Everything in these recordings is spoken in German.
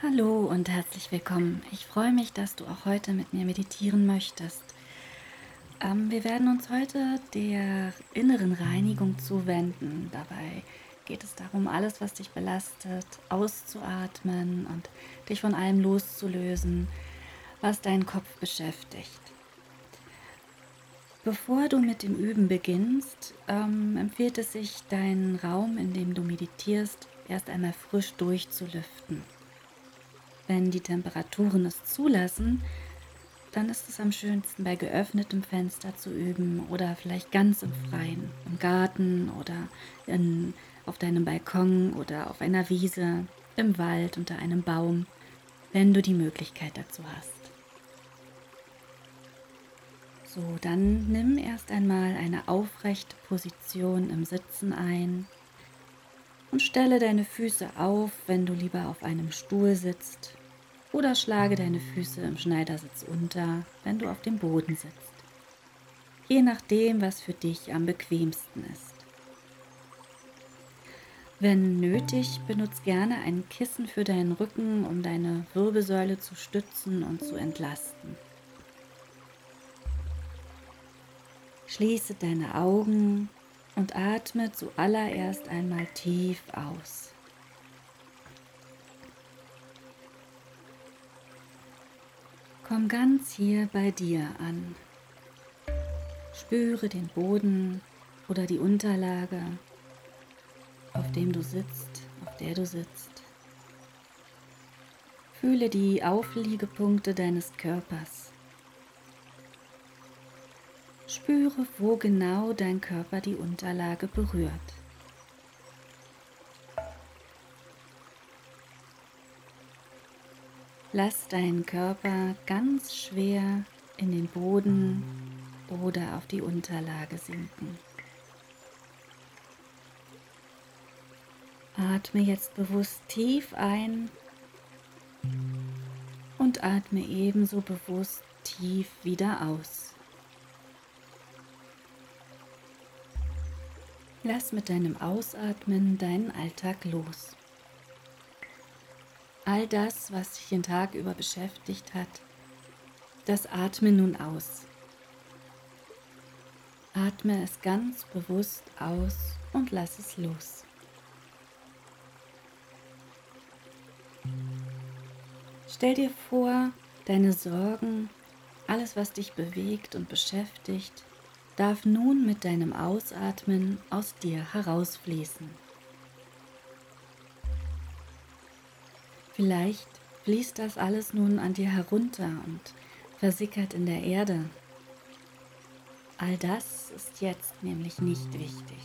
Hallo und herzlich willkommen. Ich freue mich, dass du auch heute mit mir meditieren möchtest. Ähm, wir werden uns heute der inneren Reinigung zuwenden. Dabei geht es darum, alles, was dich belastet, auszuatmen und dich von allem loszulösen, was deinen Kopf beschäftigt. Bevor du mit dem Üben beginnst, ähm, empfiehlt es sich, deinen Raum, in dem du meditierst, erst einmal frisch durchzulüften. Wenn die Temperaturen es zulassen, dann ist es am schönsten bei geöffnetem Fenster zu üben oder vielleicht ganz im Freien, im Garten oder in, auf deinem Balkon oder auf einer Wiese, im Wald unter einem Baum, wenn du die Möglichkeit dazu hast. So, dann nimm erst einmal eine aufrechte Position im Sitzen ein und stelle deine Füße auf, wenn du lieber auf einem Stuhl sitzt oder schlage deine Füße im Schneidersitz unter, wenn du auf dem Boden sitzt. Je nachdem, was für dich am bequemsten ist. Wenn nötig, benutze gerne ein Kissen für deinen Rücken, um deine Wirbelsäule zu stützen und zu entlasten. Schließe deine Augen und atme zuallererst einmal tief aus. Komm ganz hier bei dir an. Spüre den Boden oder die Unterlage, auf dem du sitzt, auf der du sitzt. Fühle die Aufliegepunkte deines Körpers. Spüre, wo genau dein Körper die Unterlage berührt. Lass deinen Körper ganz schwer in den Boden oder auf die Unterlage sinken. Atme jetzt bewusst tief ein und atme ebenso bewusst tief wieder aus. Lass mit deinem Ausatmen deinen Alltag los. All das, was dich den Tag über beschäftigt hat, das atme nun aus. Atme es ganz bewusst aus und lass es los. Stell dir vor, deine Sorgen, alles, was dich bewegt und beschäftigt, darf nun mit deinem Ausatmen aus dir herausfließen. Vielleicht fließt das alles nun an dir herunter und versickert in der Erde. All das ist jetzt nämlich nicht wichtig.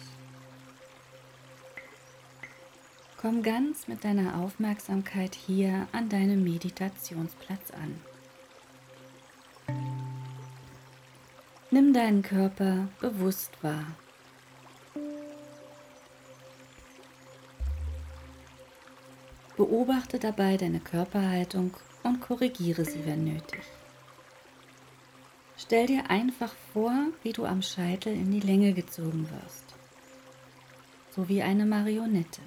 Komm ganz mit deiner Aufmerksamkeit hier an deinem Meditationsplatz an. Nimm deinen Körper bewusst wahr. Beobachte dabei deine Körperhaltung und korrigiere sie, wenn nötig. Stell dir einfach vor, wie du am Scheitel in die Länge gezogen wirst, so wie eine Marionette.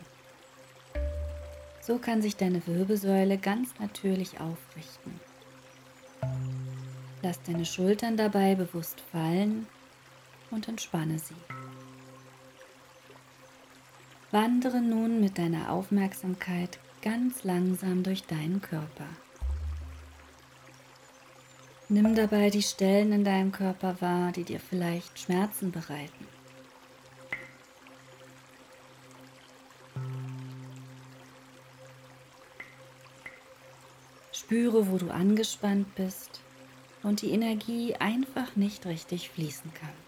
So kann sich deine Wirbelsäule ganz natürlich aufrichten. Lass deine Schultern dabei bewusst fallen und entspanne sie. Wandere nun mit deiner Aufmerksamkeit ganz langsam durch deinen Körper. Nimm dabei die Stellen in deinem Körper wahr, die dir vielleicht Schmerzen bereiten. Spüre, wo du angespannt bist und die Energie einfach nicht richtig fließen kann.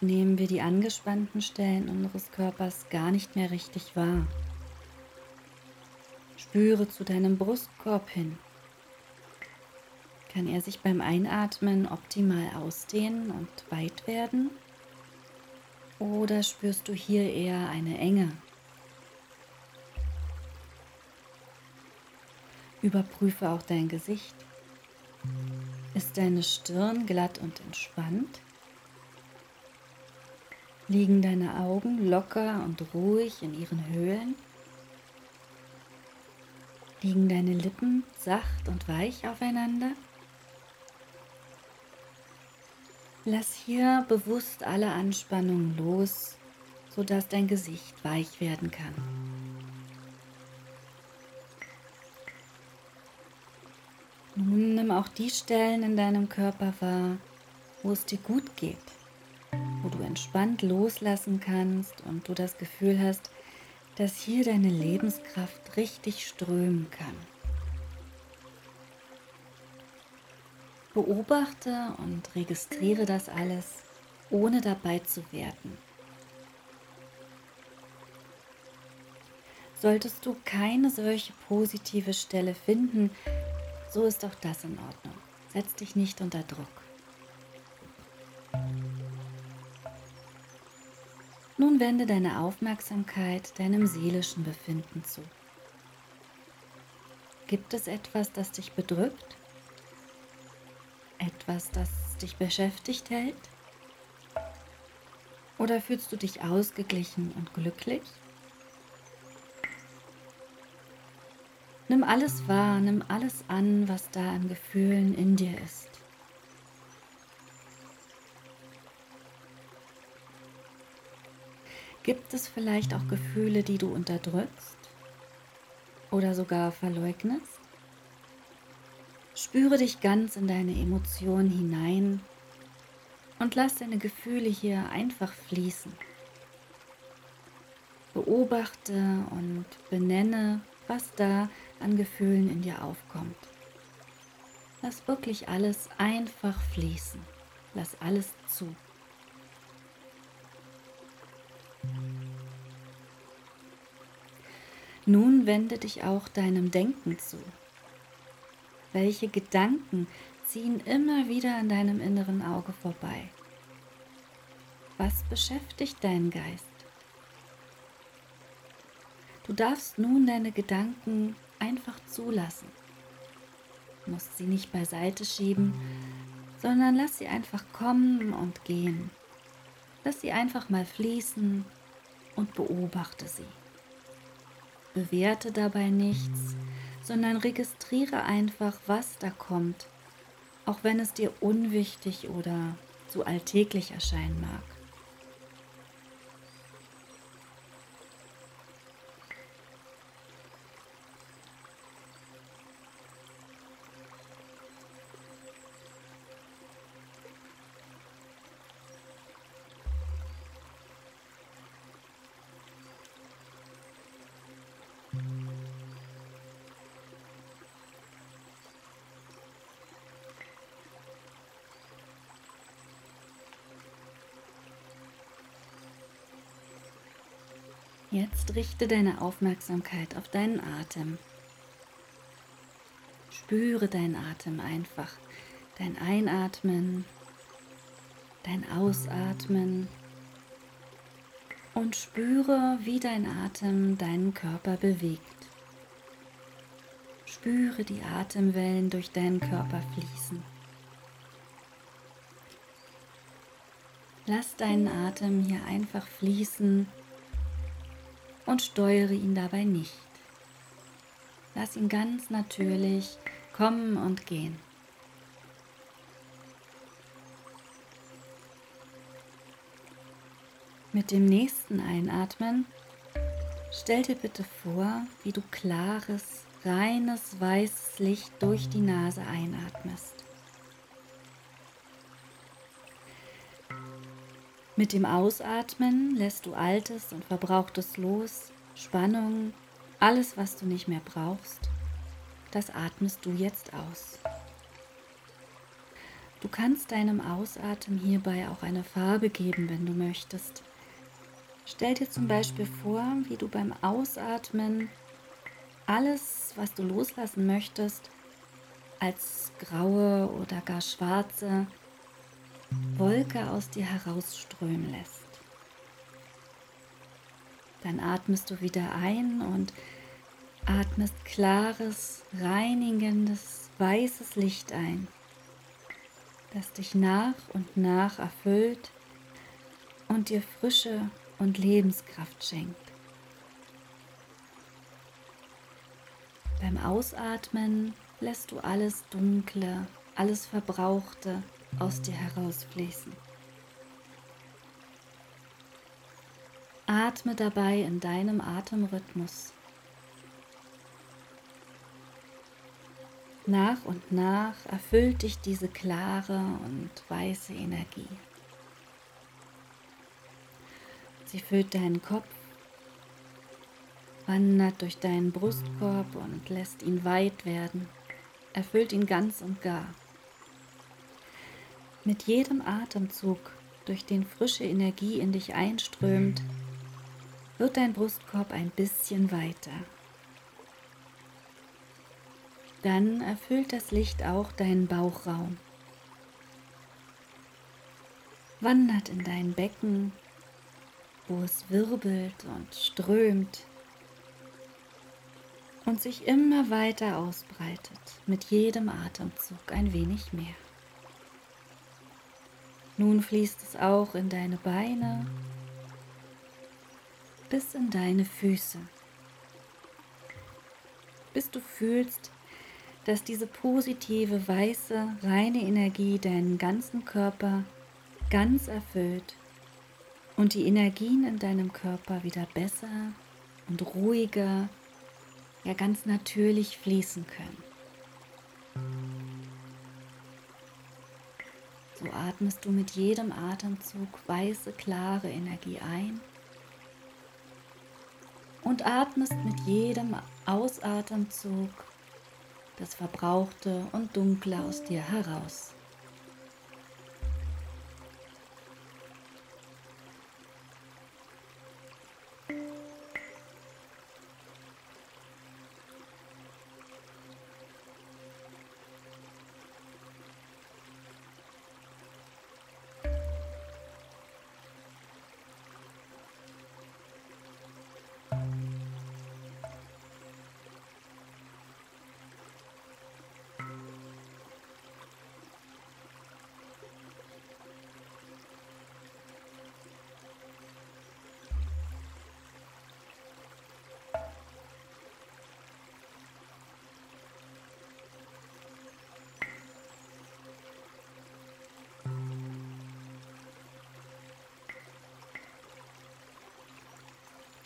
Nehmen wir die angespannten Stellen unseres Körpers gar nicht mehr richtig wahr. Spüre zu deinem Brustkorb hin. Kann er sich beim Einatmen optimal ausdehnen und weit werden? Oder spürst du hier eher eine Enge? Überprüfe auch dein Gesicht. Ist deine Stirn glatt und entspannt? Liegen deine Augen locker und ruhig in ihren Höhlen? Liegen deine Lippen sacht und weich aufeinander? Lass hier bewusst alle Anspannungen los, sodass dein Gesicht weich werden kann. Nun nimm auch die Stellen in deinem Körper wahr, wo es dir gut geht, du entspannt loslassen kannst und du das Gefühl hast, dass hier deine Lebenskraft richtig strömen kann. Beobachte und registriere das alles, ohne dabei zu werten. Solltest du keine solche positive Stelle finden, so ist auch das in Ordnung. Setz dich nicht unter Druck. Nun wende deine Aufmerksamkeit deinem seelischen Befinden zu. Gibt es etwas, das dich bedrückt? Etwas, das dich beschäftigt hält? Oder fühlst du dich ausgeglichen und glücklich? Nimm alles wahr, nimm alles an, was da an Gefühlen in dir ist. Gibt es vielleicht auch Gefühle, die du unterdrückst oder sogar verleugnest? Spüre dich ganz in deine Emotionen hinein und lass deine Gefühle hier einfach fließen. Beobachte und benenne, was da an Gefühlen in dir aufkommt. Lass wirklich alles einfach fließen. Lass alles zu. Nun wende dich auch deinem Denken zu. Welche Gedanken ziehen immer wieder an deinem inneren Auge vorbei? Was beschäftigt deinen Geist? Du darfst nun deine Gedanken einfach zulassen. Du musst sie nicht beiseite schieben, sondern lass sie einfach kommen und gehen. Lass sie einfach mal fließen und beobachte sie. Bewerte dabei nichts, sondern registriere einfach, was da kommt, auch wenn es dir unwichtig oder zu alltäglich erscheinen mag. Jetzt richte deine Aufmerksamkeit auf deinen Atem. Spüre deinen Atem einfach. Dein Einatmen, dein Ausatmen und spüre, wie dein Atem deinen Körper bewegt. Spüre die Atemwellen durch deinen Körper fließen. Lass deinen Atem hier einfach fließen und steuere ihn dabei nicht. Lass ihn ganz natürlich kommen und gehen. Mit dem nächsten Einatmen stell dir bitte vor, wie du klares, reines, weißes Licht durch die Nase einatmest. Mit dem Ausatmen lässt du Altes und Verbrauchtes los, Spannung, alles, was du nicht mehr brauchst, das atmest du jetzt aus. Du kannst deinem Ausatmen hierbei auch eine Farbe geben, wenn du möchtest. Stell dir zum Beispiel vor, wie du beim Ausatmen alles, was du loslassen möchtest, als graue oder gar schwarze Wolke aus dir herausströmen lässt. Dann atmest du wieder ein und atmest klares, reinigendes, weißes Licht ein, das dich nach und nach erfüllt und dir Frische und Lebenskraft schenkt. Beim Ausatmen lässt du alles Dunkle, alles Verbrauchte aus dir herausfließen. Atme dabei in deinem Atemrhythmus. Nach und nach erfüllt dich diese klare und weiße Energie. Sie füllt deinen Kopf, wandert durch deinen Brustkorb und lässt ihn weit werden, erfüllt ihn ganz und gar. Mit jedem Atemzug, durch den frische Energie in dich einströmt, wird dein Brustkorb ein bisschen weiter. Dann erfüllt das Licht auch deinen Bauchraum. Wandert in dein Becken, wo es wirbelt und strömt und sich immer weiter ausbreitet, mit jedem Atemzug ein wenig mehr. Nun fließt es auch in deine Beine bis in deine Füße, bis du fühlst, dass diese positive, weiße, reine Energie deinen ganzen Körper ganz erfüllt und die Energien in deinem Körper wieder besser und ruhiger, ja ganz natürlich fließen können. So atmest du mit jedem Atemzug weiße, klare Energie ein und atmest mit jedem Ausatemzug das Verbrauchte und Dunkle aus dir heraus.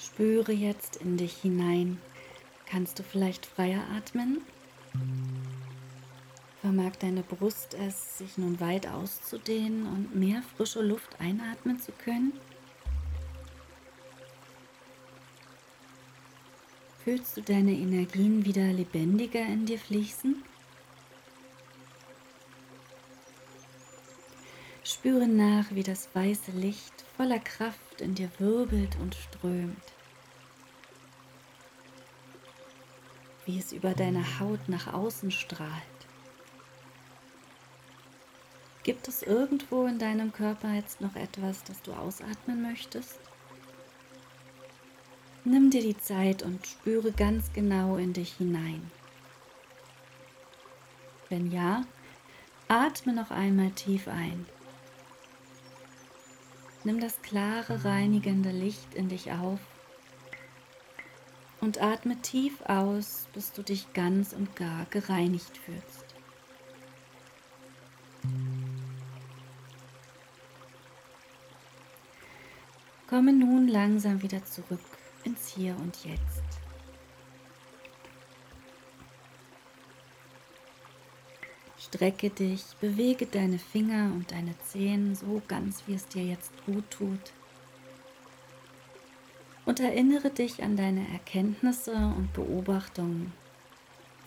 Spüre jetzt in dich hinein. Kannst du vielleicht freier atmen? Vermag deine Brust es, sich nun weit auszudehnen und mehr frische Luft einatmen zu können? Fühlst du deine Energien wieder lebendiger in dir fließen? Spüre nach, wie das weiße Licht voller Kraft in dir wirbelt und strömt. Wie es über deine Haut nach außen strahlt. Gibt es irgendwo in deinem Körper jetzt noch etwas, das du ausatmen möchtest? Nimm dir die Zeit und spüre ganz genau in dich hinein. Wenn ja, atme noch einmal tief ein. Nimm das klare, reinigende Licht in dich auf und atme tief aus, bis du dich ganz und gar gereinigt fühlst. Komme nun langsam wieder zurück ins Hier und Jetzt. Strecke dich, bewege deine Finger und deine Zehen so ganz, wie es dir jetzt gut tut und erinnere dich an deine Erkenntnisse und Beobachtungen.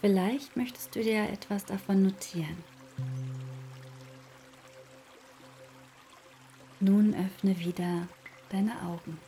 Vielleicht möchtest du dir etwas davon notieren. Nun öffne wieder deine Augen.